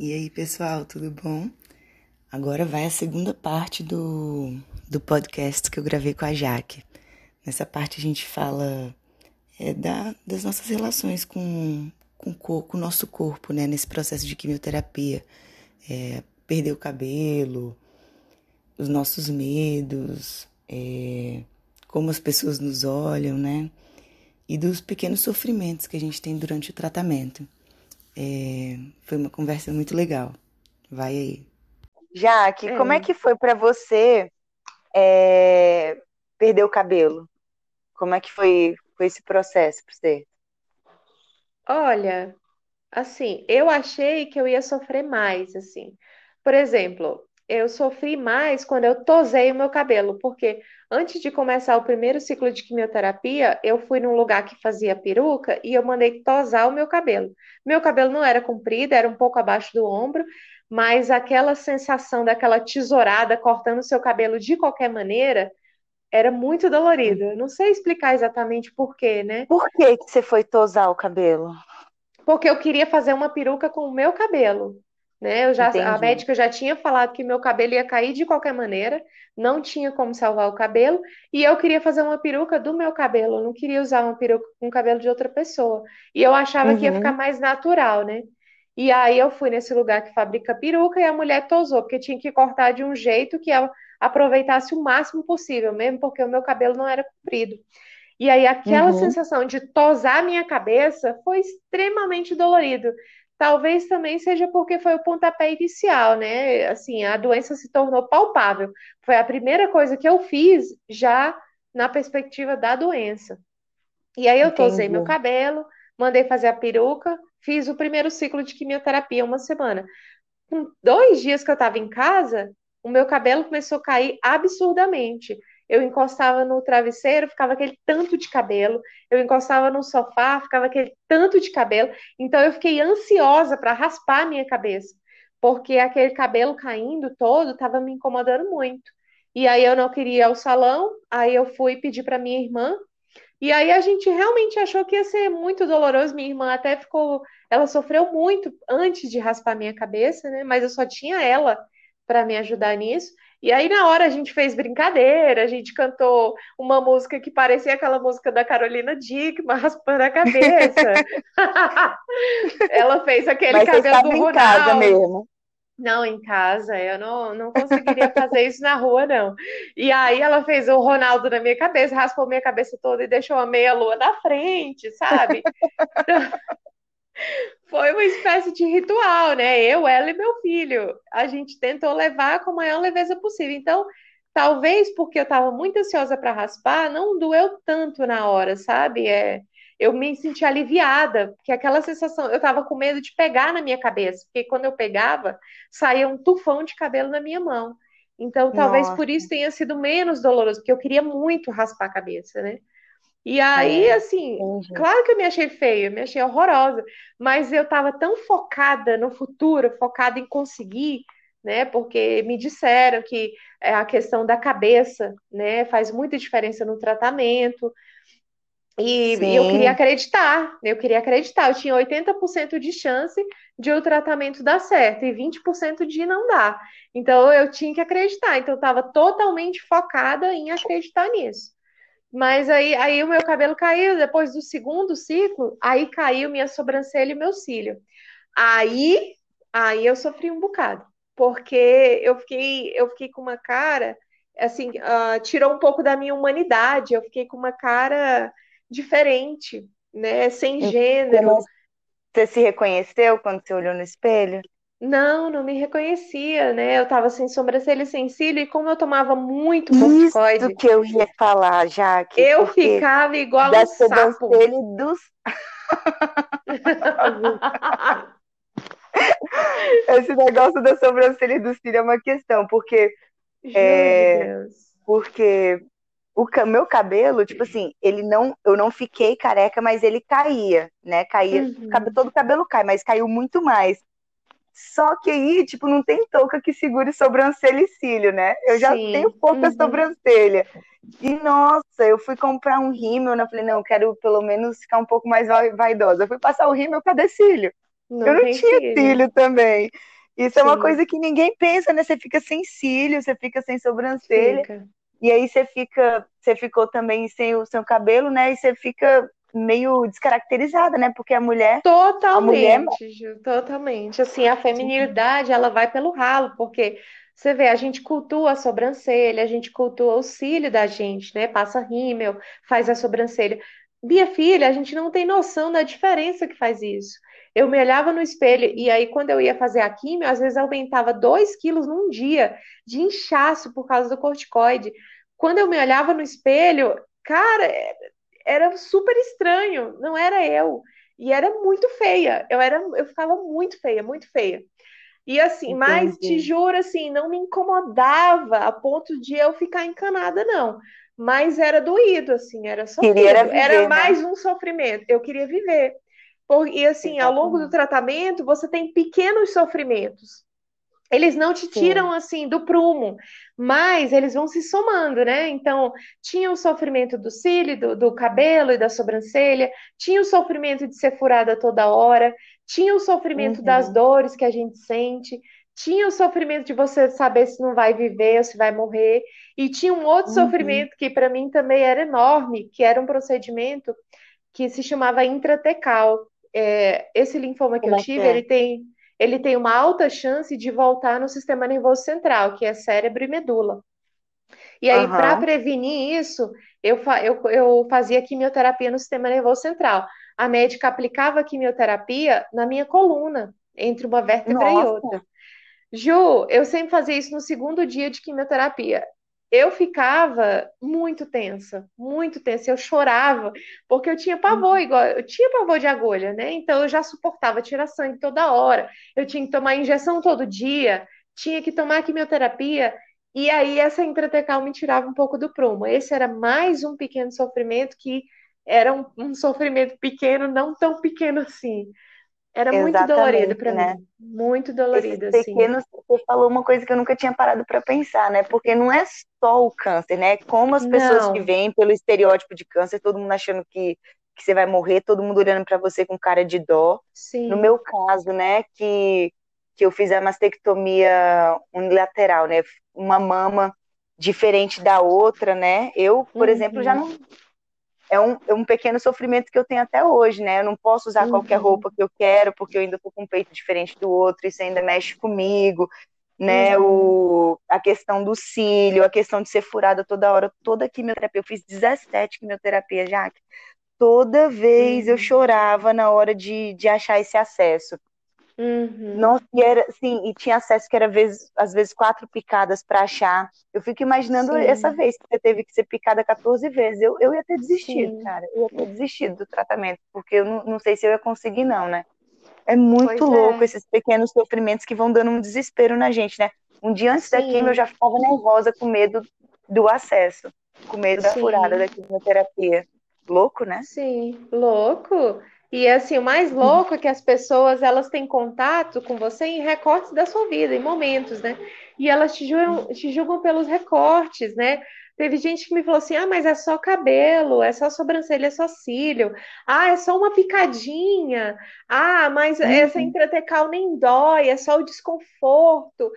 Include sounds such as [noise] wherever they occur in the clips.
E aí, pessoal, tudo bom? Agora vai a segunda parte do, do podcast que eu gravei com a Jaque. Nessa parte a gente fala é, da, das nossas relações com, com, com o nosso corpo, né? Nesse processo de quimioterapia. É, perder o cabelo, os nossos medos, é, como as pessoas nos olham, né? E dos pequenos sofrimentos que a gente tem durante o tratamento. É, foi uma conversa muito legal. Vai aí. Jaque, é. como é que foi para você é, perder o cabelo? Como é que foi, foi esse processo para você? Olha, assim, eu achei que eu ia sofrer mais, assim. Por exemplo, eu sofri mais quando eu tosei o meu cabelo, porque antes de começar o primeiro ciclo de quimioterapia, eu fui num lugar que fazia peruca e eu mandei tosar o meu cabelo. Meu cabelo não era comprido, era um pouco abaixo do ombro, mas aquela sensação daquela tesourada cortando o seu cabelo de qualquer maneira era muito dolorido. Não sei explicar exatamente por quê, né? Por que, que você foi tosar o cabelo? Porque eu queria fazer uma peruca com o meu cabelo. Né? Eu já, a médica já tinha falado que meu cabelo ia cair de qualquer maneira, não tinha como salvar o cabelo, e eu queria fazer uma peruca do meu cabelo, eu não queria usar uma peruca com o cabelo de outra pessoa. E eu achava uhum. que ia ficar uhum. mais natural, né? E aí eu fui nesse lugar que fabrica peruca e a mulher tosou, porque tinha que cortar de um jeito que ela aproveitasse o máximo possível, mesmo porque o meu cabelo não era comprido. E aí aquela uhum. sensação de tosar minha cabeça foi extremamente dolorido. Talvez também seja porque foi o pontapé inicial, né? Assim, a doença se tornou palpável. Foi a primeira coisa que eu fiz já na perspectiva da doença. E aí eu Entendi. tosei meu cabelo, mandei fazer a peruca, fiz o primeiro ciclo de quimioterapia uma semana. Com dois dias que eu estava em casa, o meu cabelo começou a cair absurdamente eu encostava no travesseiro, ficava aquele tanto de cabelo, eu encostava no sofá, ficava aquele tanto de cabelo, então eu fiquei ansiosa para raspar a minha cabeça, porque aquele cabelo caindo todo estava me incomodando muito. E aí eu não queria ir ao salão, aí eu fui pedir para minha irmã, e aí a gente realmente achou que ia ser muito doloroso. Minha irmã até ficou, ela sofreu muito antes de raspar minha cabeça, né? Mas eu só tinha ela para me ajudar nisso. E aí, na hora, a gente fez brincadeira, a gente cantou uma música que parecia aquela música da Carolina Dickman, [laughs] raspando a cabeça. [laughs] Ela fez aquele Mas cabelo do Ronaldo. em casa mesmo. Não, em casa, eu não, não conseguiria fazer isso na rua, não. E aí ela fez o Ronaldo na minha cabeça, raspou minha cabeça toda e deixou a meia lua na frente, sabe? [laughs] Foi uma espécie de ritual, né? Eu, ela e meu filho. A gente tentou levar com a maior leveza possível. Então, talvez porque eu estava muito ansiosa para raspar, não doeu tanto na hora, sabe? É, eu me senti aliviada, porque aquela sensação, eu estava com medo de pegar na minha cabeça, porque quando eu pegava, saía um tufão de cabelo na minha mão. Então, talvez Nossa. por isso tenha sido menos doloroso, porque eu queria muito raspar a cabeça, né? E aí, é, assim, claro que eu me achei feia, me achei horrorosa, mas eu estava tão focada no futuro, focada em conseguir, né? Porque me disseram que é, a questão da cabeça, né, faz muita diferença no tratamento. E, e, eu queria acreditar, eu queria acreditar. Eu tinha 80% de chance de o tratamento dar certo e 20% de não dar. Então eu tinha que acreditar. Então eu estava totalmente focada em acreditar nisso. Mas aí, aí o meu cabelo caiu, depois do segundo ciclo, aí caiu minha sobrancelha e meu cílio. Aí, aí eu sofri um bocado, porque eu fiquei, eu fiquei com uma cara, assim, uh, tirou um pouco da minha humanidade, eu fiquei com uma cara diferente, né, sem gênero. Você se reconheceu quando você olhou no espelho? Não, não me reconhecia, né? Eu tava sem sobrancelha e sem cílio, e como eu tomava muito corticoide... Isso que eu ia falar, Jaque. Eu ficava igual da um sapo. dos... [laughs] Esse negócio da sobrancelha e do cílio é uma questão, porque... É, porque o meu cabelo, tipo assim, ele não, eu não fiquei careca, mas ele caía, né? Caía, uhum. todo o cabelo cai, mas caiu muito mais. Só que aí, tipo, não tem touca que segure sobrancelha e cílio, né? Eu já Sim. tenho pouca uhum. sobrancelha. E, nossa, eu fui comprar um rímel, né? Falei, não, eu quero pelo menos ficar um pouco mais vaidosa. Eu fui passar o rímel, cadê cílio? Não eu não tinha cílio. cílio também. Isso Sim. é uma coisa que ninguém pensa, né? Você fica sem cílio, você fica sem sobrancelha. Fica. E aí você fica, você ficou também sem o seu cabelo, né? E você fica meio descaracterizada, né? Porque a mulher. Totalmente, a mulher... Ju, totalmente. Assim, a feminilidade, ela vai pelo ralo, porque você vê, a gente cultua a sobrancelha, a gente cultua o cílio da gente, né? Passa rímel, faz a sobrancelha. Minha filha, a gente não tem noção da diferença que faz isso. Eu me olhava no espelho e aí, quando eu ia fazer a químio, às vezes aumentava 2 quilos num dia de inchaço por causa do corticoide. Quando eu me olhava no espelho, cara, era super estranho, não era eu. E era muito feia. Eu era, eu ficava muito feia, muito feia. E assim, Entendi. mas te juro assim, não me incomodava a ponto de eu ficar encanada, não. Mas era doído, assim, era sofrido. Era, viver, era né? mais né? um sofrimento. Eu queria viver. E assim, ao longo do tratamento, você tem pequenos sofrimentos. Eles não te tiram Sim. assim do prumo, mas eles vão se somando, né? Então, tinha o sofrimento do cílio, do, do, cabelo e da sobrancelha, tinha o sofrimento de ser furada toda hora, tinha o sofrimento uhum. das dores que a gente sente, tinha o sofrimento de você saber se não vai viver ou se vai morrer, e tinha um outro uhum. sofrimento que para mim também era enorme, que era um procedimento que se chamava intratecal. É, esse linfoma que Como eu é tive, é? ele tem ele tem uma alta chance de voltar no sistema nervoso central, que é cérebro e medula. E aí, uhum. para prevenir isso, eu, eu, eu fazia quimioterapia no sistema nervoso central. A médica aplicava quimioterapia na minha coluna, entre uma vértebra Nossa. e outra. Ju, eu sempre fazia isso no segundo dia de quimioterapia eu ficava muito tensa, muito tensa, eu chorava, porque eu tinha pavor, uhum. igual, eu tinha pavor de agulha, né? Então eu já suportava tirar sangue toda hora, eu tinha que tomar injeção todo dia, tinha que tomar quimioterapia, e aí essa intratecal me tirava um pouco do prumo. Esse era mais um pequeno sofrimento que era um, um sofrimento pequeno, não tão pequeno assim. Era muito dolorido para né? mim. Muito dolorido, Esse assim. Pequeno, você falou uma coisa que eu nunca tinha parado para pensar, né? Porque não é só o câncer, né? Como as pessoas não. que vêm pelo estereótipo de câncer, todo mundo achando que, que você vai morrer, todo mundo olhando para você com cara de dó. Sim. No meu caso, né, que, que eu fiz a mastectomia unilateral, né? Uma mama diferente da outra, né? Eu, por uhum. exemplo, já não é um, é um pequeno sofrimento que eu tenho até hoje, né? Eu não posso usar uhum. qualquer roupa que eu quero, porque eu ainda tô com um peito diferente do outro, isso ainda mexe comigo, né? Uhum. O, a questão do cílio, a questão de ser furada toda hora, toda a quimioterapia. Eu fiz 17 quimioterapia, já. Toda vez uhum. eu chorava na hora de, de achar esse acesso. Uhum. Não, e era, sim, e tinha acesso que era vezes, às vezes quatro picadas para achar. Eu fico imaginando sim. essa vez que você teve que ser picada 14 vezes. Eu, eu ia ter desistido, sim. cara. Eu ia ter desistido do tratamento, porque eu não, não sei se eu ia conseguir, não, né? É muito pois louco é. esses pequenos sofrimentos que vão dando um desespero na gente, né? Um dia antes da quimio eu já ficava nervosa com medo do acesso, com medo da furada da quimioterapia. Louco, né? Sim, louco. E assim, o mais louco é que as pessoas elas têm contato com você em recortes da sua vida, em momentos, né? E elas te julgam, te julgam pelos recortes, né? Teve gente que me falou assim: ah, mas é só cabelo, é só sobrancelha, é só cílio, ah, é só uma picadinha, ah, mas uhum. essa intratecal nem dói, é só o desconforto.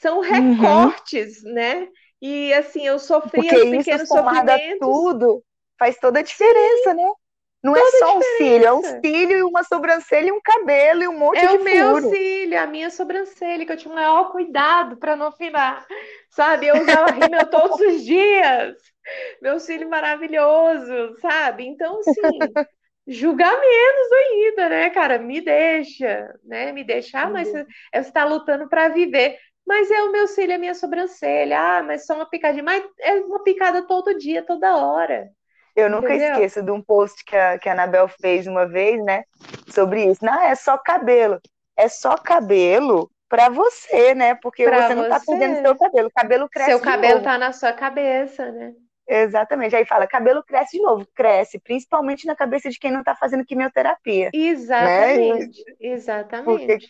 São uhum. recortes, uhum. né? E assim, eu sofri Porque os pequenos sofrimentos. tudo faz toda a diferença, Sim. né? Não é Toda é só um cílio, é um cílio e uma sobrancelha e um cabelo e um monte é de furo. É o meu cílio, a minha sobrancelha, que eu tinha um maior cuidado para não afinar, sabe? Eu usava rímel todos os dias. Meu cílio maravilhoso, sabe? Então, assim, [laughs] julgar menos ainda, né, cara? Me deixa, né? Me deixar, ah, mas você está lutando para viver. Mas é o meu cílio, a minha sobrancelha. Ah, mas só uma picadinha. Mas é uma picada todo dia, toda hora. Eu nunca Entendeu? esqueço de um post que a, que a Anabel fez uma vez, né? Sobre isso. Não, é só cabelo. É só cabelo para você, né? Porque pra você não tá perdendo seu cabelo. O cabelo cresce. Seu cabelo tá na sua cabeça, né? Exatamente. Aí fala, cabelo cresce de novo, cresce, principalmente na cabeça de quem não tá fazendo quimioterapia. Né? Exatamente. Né? Exatamente. Porque,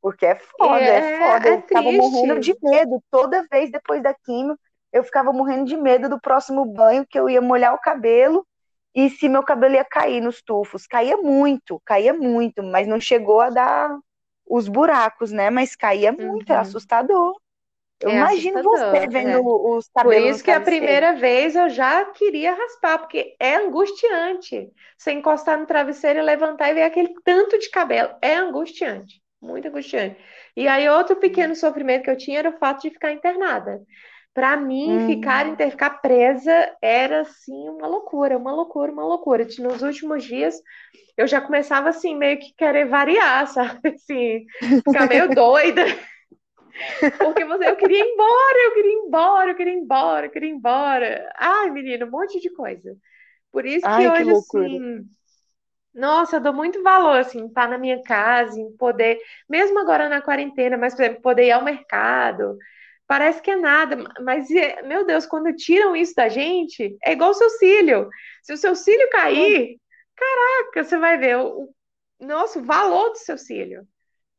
porque é foda, é, é foda. É eu tava morrendo de medo toda vez depois da quimio eu ficava morrendo de medo do próximo banho, que eu ia molhar o cabelo e se meu cabelo ia cair nos tufos. Caía muito, caía muito, mas não chegou a dar os buracos, né? Mas caía muito, uhum. era assustador. Eu é imagino você vendo é. os cabelos. Por isso que a primeira vez eu já queria raspar, porque é angustiante. Você encostar no travesseiro e levantar e ver aquele tanto de cabelo. É angustiante, muito angustiante. E aí, outro pequeno sofrimento que eu tinha era o fato de ficar internada. Para mim, hum. ficar, ficar presa era assim uma loucura, uma loucura, uma loucura. Nos últimos dias eu já começava assim, meio que querer variar, [laughs] sabe? Assim, ficar meio [laughs] doida. Porque você, eu queria ir embora, eu queria ir embora, eu queria ir embora, eu queria ir embora. Ai, menino, um monte de coisa. Por isso que Ai, hoje, que assim, nossa, eu dou muito valor, assim, estar na minha casa, em poder, mesmo agora na quarentena, mas, por exemplo, poder ir ao mercado. Parece que é nada, mas, é, meu Deus, quando tiram isso da gente, é igual o seu cílio. Se o seu cílio cair, caraca, você vai ver o, o nosso valor do seu cílio.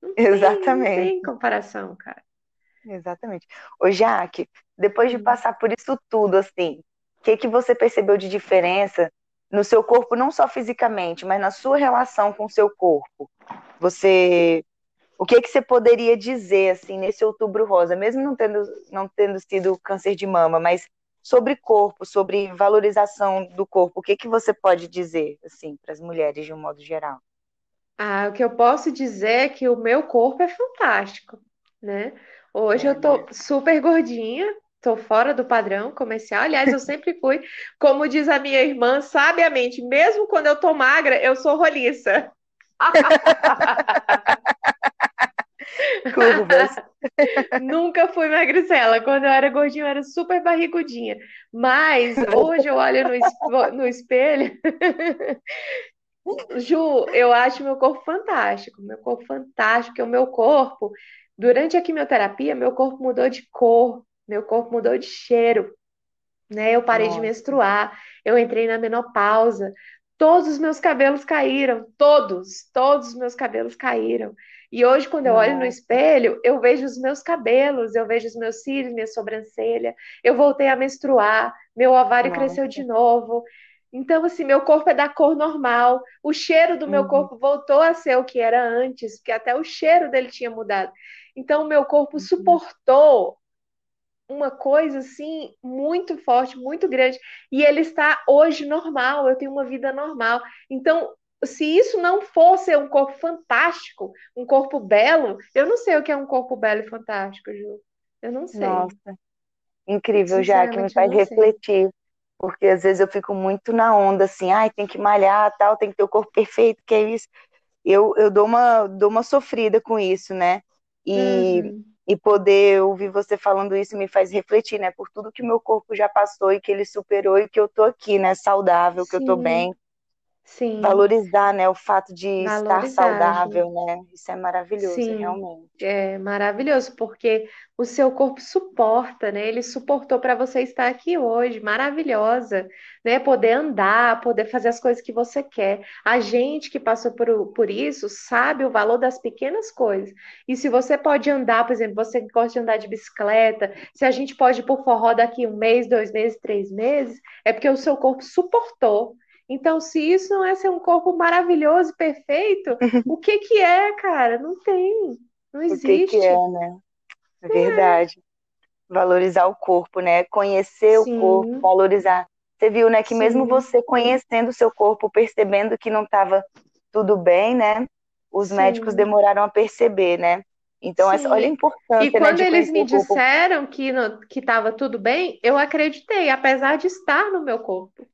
Não tem, Exatamente. Não tem comparação, cara. Exatamente. Ô, Jaque, depois de hum. passar por isso tudo, assim, o que, que você percebeu de diferença no seu corpo, não só fisicamente, mas na sua relação com o seu corpo? Você. O que, que você poderia dizer, assim, nesse outubro rosa, mesmo não tendo, não tendo sido câncer de mama, mas sobre corpo, sobre valorização do corpo, o que, que você pode dizer, assim, para as mulheres de um modo geral? Ah, o que eu posso dizer é que o meu corpo é fantástico, né? Hoje é, eu tô né? super gordinha, tô fora do padrão comercial. Aliás, eu sempre fui, como diz a minha irmã, sabiamente, mesmo quando eu tô magra, eu sou roliça. [laughs] Curvas. [laughs] Nunca fui magricela. Quando eu era gordinha, eu era super barrigudinha. Mas [laughs] hoje eu olho no, no espelho [laughs] Ju, eu acho meu corpo fantástico, meu corpo fantástico, é o meu corpo, durante a quimioterapia, meu corpo mudou de cor, meu corpo mudou de cheiro, né? Eu parei Nossa. de menstruar, eu entrei na menopausa, todos os meus cabelos caíram, todos, todos os meus cabelos caíram. E hoje, quando eu olho no espelho, eu vejo os meus cabelos, eu vejo os meus cílios, minha sobrancelha, eu voltei a menstruar, meu ovário Nossa. cresceu de novo. Então, assim, meu corpo é da cor normal, o cheiro do meu uhum. corpo voltou a ser o que era antes, porque até o cheiro dele tinha mudado. Então, o meu corpo uhum. suportou uma coisa assim muito forte, muito grande, e ele está hoje normal, eu tenho uma vida normal. Então, se isso não fosse um corpo fantástico, um corpo belo, eu não sei o que é um corpo belo e fantástico, Ju. Eu não sei. Nossa, incrível, já que me faz refletir porque às vezes eu fico muito na onda, assim, ai, tem que malhar, tal, tem que ter o corpo perfeito, que é isso. Eu, eu dou, uma, dou uma sofrida com isso, né? E, uhum. e poder ouvir você falando isso me faz refletir, né? Por tudo que meu corpo já passou e que ele superou e que eu tô aqui, né? Saudável, Sim. que eu tô bem. Sim. Valorizar, né, o fato de Valorizar, estar saudável, né? Isso é maravilhoso, Sim, realmente. É maravilhoso, porque o seu corpo suporta, né? Ele suportou para você estar aqui hoje, maravilhosa, né? Poder andar, poder fazer as coisas que você quer. A gente que passou por, por isso sabe o valor das pequenas coisas. E se você pode andar, por exemplo, você gosta de andar de bicicleta, se a gente pode ir por forró daqui um mês, dois meses, três meses, é porque o seu corpo suportou então, se isso não é ser um corpo maravilhoso e perfeito, [laughs] o que que é, cara? Não tem, não existe. O que, que é, né? É verdade. É. Valorizar o corpo, né? Conhecer Sim. o corpo, valorizar. Você viu, né, que Sim. mesmo você conhecendo o seu corpo, percebendo que não estava tudo bem, né? Os Sim. médicos demoraram a perceber, né? Então, essa, olha a importância. E né, quando né, eles me disseram que estava tudo bem, eu acreditei, apesar de estar no meu corpo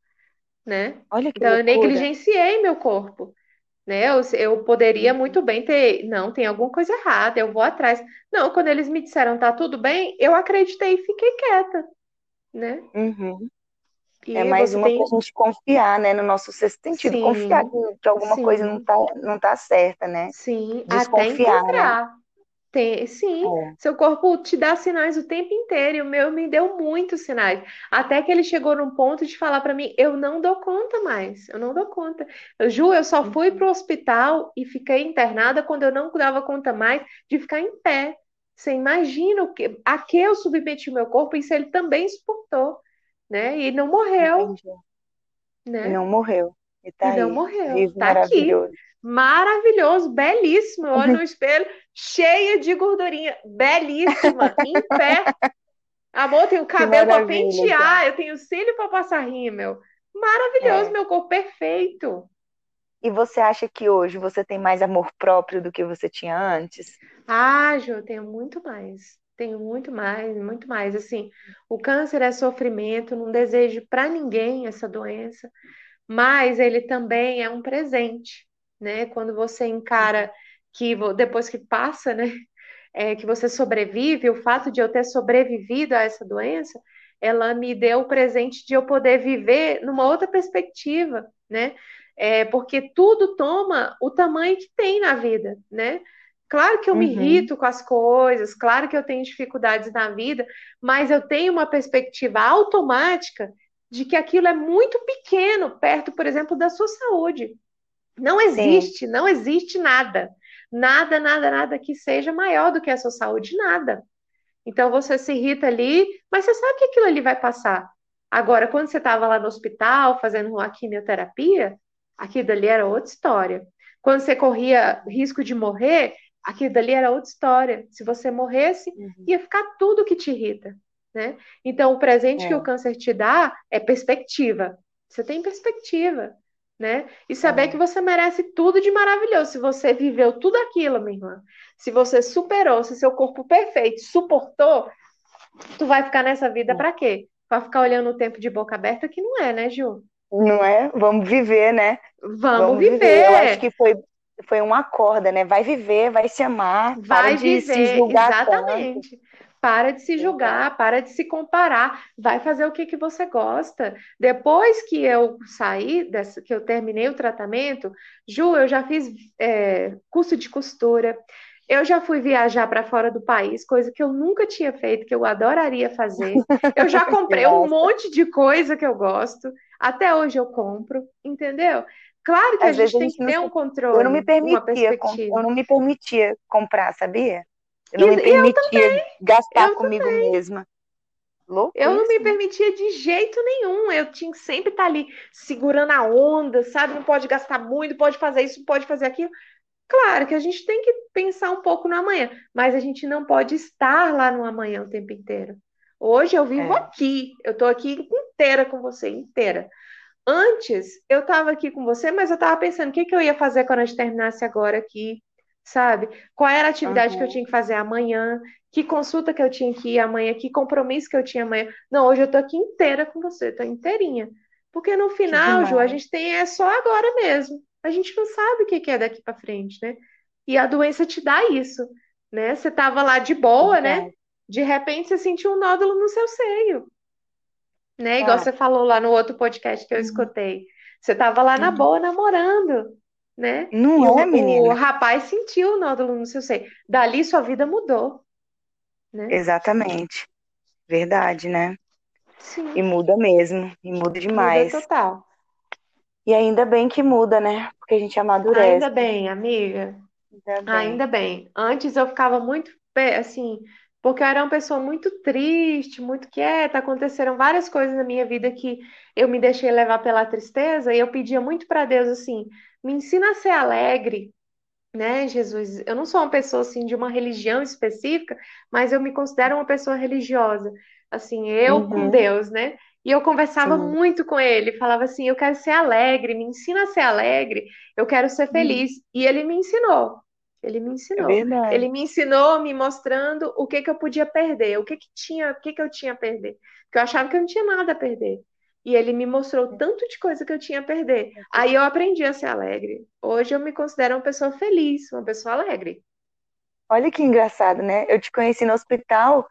né? Olha que então eu negligenciei meu corpo, né? Eu, eu poderia uhum. muito bem ter, não, tem alguma coisa errada, eu vou atrás. Não, quando eles me disseram tá tudo bem, eu acreditei e fiquei quieta, né? Uhum. é mais uma tem... pra gente confiar, né, no nosso sexto sentido, sim, confiar que, que alguma sim. coisa não tá, não tá certa, né? Sim, Desconfiar, até né? encontrar. Né? Tem, sim, é. seu corpo te dá sinais o tempo inteiro, e o meu me deu muitos sinais. Até que ele chegou num ponto de falar para mim: eu não dou conta mais, eu não dou conta. Eu, Ju, eu só fui pro hospital e fiquei internada quando eu não dava conta mais de ficar em pé. Você imagina o que, a que eu submeti o meu corpo, isso ele também suportou, né? E não morreu. Entendi. né? E não morreu. E, tá e não aí, morreu. Tá aqui. Maravilhoso, belíssimo. Eu olho no [laughs] espelho, cheia de gordurinha, belíssima, em pé. Amor, tenho cabelo para pentear, eu tenho cílio para passar rímel. Maravilhoso, é. meu corpo perfeito. E você acha que hoje você tem mais amor próprio do que você tinha antes? Ah, Ju, eu tenho muito mais. Tenho muito mais, muito mais. Assim, o câncer é sofrimento, não desejo para ninguém essa doença, mas ele também é um presente, né? Quando você encara que depois que passa, né, [laughs] é, que você sobrevive, o fato de eu ter sobrevivido a essa doença, ela me deu o presente de eu poder viver numa outra perspectiva, né? É, porque tudo toma o tamanho que tem na vida, né? Claro que eu me uhum. irrito com as coisas, claro que eu tenho dificuldades na vida, mas eu tenho uma perspectiva automática de que aquilo é muito pequeno perto, por exemplo, da sua saúde. Não existe, Sim. não existe nada. Nada, nada, nada que seja maior do que a sua saúde, nada. Então você se irrita ali, mas você sabe que aquilo ali vai passar. Agora, quando você estava lá no hospital fazendo uma quimioterapia, aquilo dali era outra história. Quando você corria risco de morrer, aquilo dali era outra história. Se você morresse, uhum. ia ficar tudo que te irrita, né? Então, o presente é. que o câncer te dá é perspectiva. Você tem perspectiva, né? E saber é. que você merece tudo de maravilhoso. Se você viveu tudo aquilo, minha irmã, se você superou, se seu corpo perfeito suportou, tu vai ficar nessa vida é. para quê? Para ficar olhando o tempo de boca aberta que não é, né, Ju? Não é? Vamos viver, né? Vamos, Vamos viver. viver. Eu acho que foi foi uma corda, né? Vai viver, vai se amar, vai viver, se julgar exatamente. Tanto. Para de se julgar, para de se comparar, vai fazer o que, que você gosta. Depois que eu saí, dessa, que eu terminei o tratamento, Ju, eu já fiz é, curso de costura, eu já fui viajar para fora do país, coisa que eu nunca tinha feito, que eu adoraria fazer. Eu já [laughs] comprei um monte de coisa que eu gosto, até hoje eu compro, entendeu? Claro que Às a gente tem que ter um controle. Eu não me permitia, eu não me permitia comprar, sabia? Eu não e, me permitia gastar comigo também. mesma. Eu não me permitia de jeito nenhum. Eu tinha que sempre estar ali segurando a onda, sabe? Não pode gastar muito, pode fazer isso, pode fazer aquilo. Claro que a gente tem que pensar um pouco no amanhã, mas a gente não pode estar lá no amanhã o tempo inteiro. Hoje eu vivo é. aqui, eu tô aqui inteira com você, inteira. Antes, eu estava aqui com você, mas eu estava pensando o que, que eu ia fazer quando a gente terminasse agora aqui, sabe? Qual era a atividade uhum. que eu tinha que fazer amanhã, que consulta que eu tinha que ir amanhã, que compromisso que eu tinha amanhã. Não, hoje eu tô aqui inteira com você, tô inteirinha. Porque no final, Ju, a gente tem é só agora mesmo. A gente não sabe o que é daqui para frente, né? E a doença te dá isso, né? Você tava lá de boa, né? De repente você sentiu um nódulo no seu seio né? Igual é. você falou lá no outro podcast que eu uhum. escutei. Você tava lá na uhum. boa namorando, né? Não e é, o, menina. O rapaz sentiu o nódulo no seu seio. Dali sua vida mudou, né? Exatamente. Verdade, né? Sim. E muda mesmo, e muda demais. Muda total. E ainda bem que muda, né? Porque a gente amadurece. Ainda bem, amiga. Ainda bem. Ainda bem. Antes eu ficava muito, assim, porque eu era uma pessoa muito triste, muito quieta. Aconteceram várias coisas na minha vida que eu me deixei levar pela tristeza e eu pedia muito para Deus assim: me ensina a ser alegre, né, Jesus? Eu não sou uma pessoa assim de uma religião específica, mas eu me considero uma pessoa religiosa, assim, eu uhum. com Deus, né? E eu conversava Sim. muito com ele, falava assim: eu quero ser alegre, me ensina a ser alegre, eu quero ser feliz. Uhum. E ele me ensinou. Ele me ensinou. É ele me ensinou me mostrando o que que eu podia perder, o que que tinha, o que que eu tinha a perder. Porque eu achava que eu não tinha nada a perder. E ele me mostrou tanto de coisa que eu tinha a perder. Aí eu aprendi a ser alegre. Hoje eu me considero uma pessoa feliz, uma pessoa alegre. Olha que engraçado, né? Eu te conheci no hospital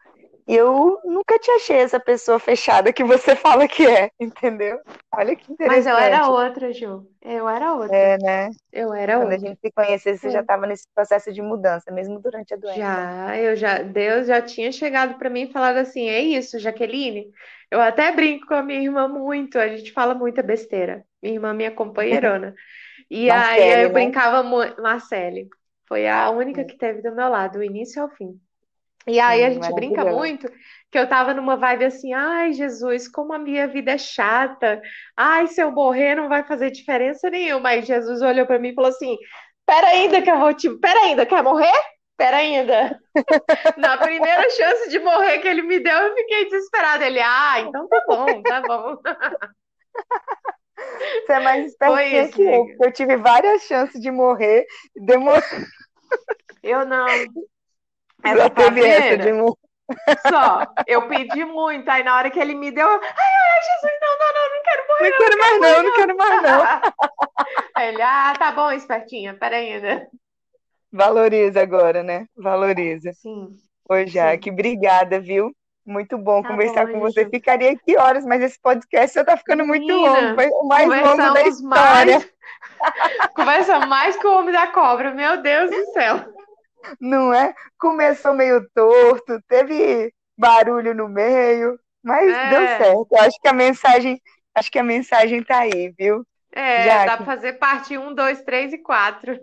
e eu nunca te achei essa pessoa fechada que você [laughs] fala que é, entendeu? Olha que interessante. Mas eu era outra, Ju. Eu era outra. É, né? Eu era Quando outra. Quando a gente se conheceu, você é. já estava nesse processo de mudança, mesmo durante a doença. Já, eu já, Deus já tinha chegado para mim e falado assim: é isso, Jaqueline. Eu até brinco com a minha irmã muito, a gente fala muita besteira. Minha irmã, minha companheirona. [laughs] E Marcele, aí eu né? brincava muito. Marcele. Foi a única que teve do meu lado, do início ao fim. E aí a gente brinca muito que eu tava numa vibe assim, ai Jesus, como a minha vida é chata. Ai, se eu morrer não vai fazer diferença nenhuma. Aí Jesus olhou para mim e falou assim: "Pera ainda que eu vou te, pera ainda, quer morrer? Pera ainda". [laughs] Na primeira chance de morrer que ele me deu, eu fiquei desesperada. Ele: "Ah, então tá bom, tá bom". [laughs] Você é mais espertinha que eu, porque eu tive várias chances de morrer demorou. Eu não. Essa teve essa de morrer. Só, eu pedi muito, aí na hora que ele me deu, ai, ai, Jesus, não, não, não, não quero morrer. Não, não quero mais não, não quero mais não. [laughs] ele, ah, tá bom, espertinha, pera ainda. Valoriza agora, né? Valoriza. Sim. Oi, Jaque, obrigada, viu? Muito bom tá conversar bom, com você. Ju. Ficaria aqui horas, mas esse podcast já tá ficando Menina, muito longo. Foi o mais longo da história. Mais... [laughs] Conversa mais que o Homem da Cobra, meu Deus do céu. Não é? Começou meio torto, teve barulho no meio, mas é. deu certo. Eu acho que a mensagem, acho que a mensagem tá aí, viu? É, Já dá pra fazer parte 1, 2, 3 e 4.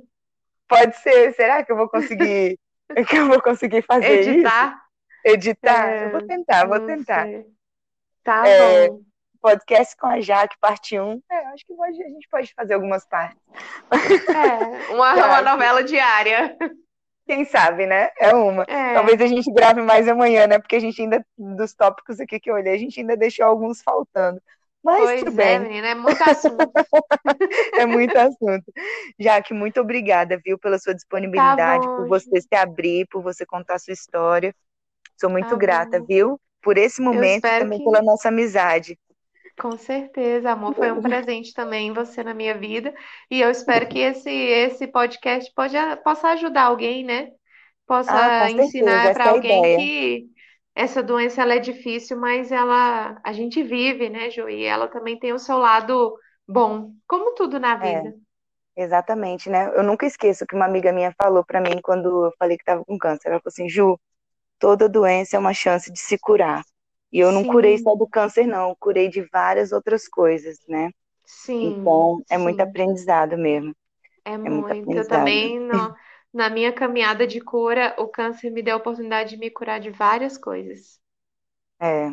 Pode ser. Será que eu vou conseguir [laughs] que eu vou conseguir fazer Editar? isso? Editar? É, eu vou tentar, vou tentar. Sei. Tá é, bom. Podcast com a Jaque, parte 1. É, acho que a gente pode fazer algumas partes. É, uma, [laughs] uma novela diária. Quem sabe, né? É uma. É. Talvez a gente grave mais amanhã, né? Porque a gente ainda, dos tópicos aqui que eu olhei, a gente ainda deixou alguns faltando. Mas pois tudo é, bem. menina, é muito assunto. [laughs] é muito assunto. Jaque, muito obrigada, viu, pela sua disponibilidade, tá por você se abrir, por você contar a sua história. Sou muito tá grata, bom. viu? Por esse momento e também que... pela nossa amizade. Com certeza, amor, foi um [laughs] presente também você na minha vida. E eu espero que esse, esse podcast pode, possa ajudar alguém, né? Possa ah, ensinar para é alguém ideia. que essa doença ela é difícil, mas ela a gente vive, né, Ju? E ela também tem o seu lado bom, como tudo na é, vida. É, exatamente, né? Eu nunca esqueço que uma amiga minha falou para mim quando eu falei que estava com câncer. Ela falou assim, Ju, toda doença é uma chance de se curar. E eu não Sim. curei só do câncer, não, eu curei de várias outras coisas, né? Sim. Então, é sim. muito aprendizado mesmo. É, é muito. muito eu também, no, na minha caminhada de cura, o câncer me deu a oportunidade de me curar de várias coisas. É.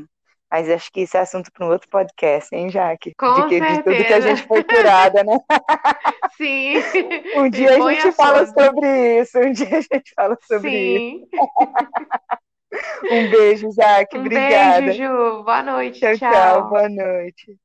Mas acho que isso é assunto para um outro podcast, hein, Jaque? Com de, que, certeza. de tudo que a gente foi curada, né? [laughs] Sim. [laughs] Um dia a gente fala sobre isso. Um dia a gente fala sobre Sim. isso. [laughs] Um beijo, Jaque. Um Obrigada. beijo, Ju. Boa noite. Tchau, tchau. tchau. Boa noite.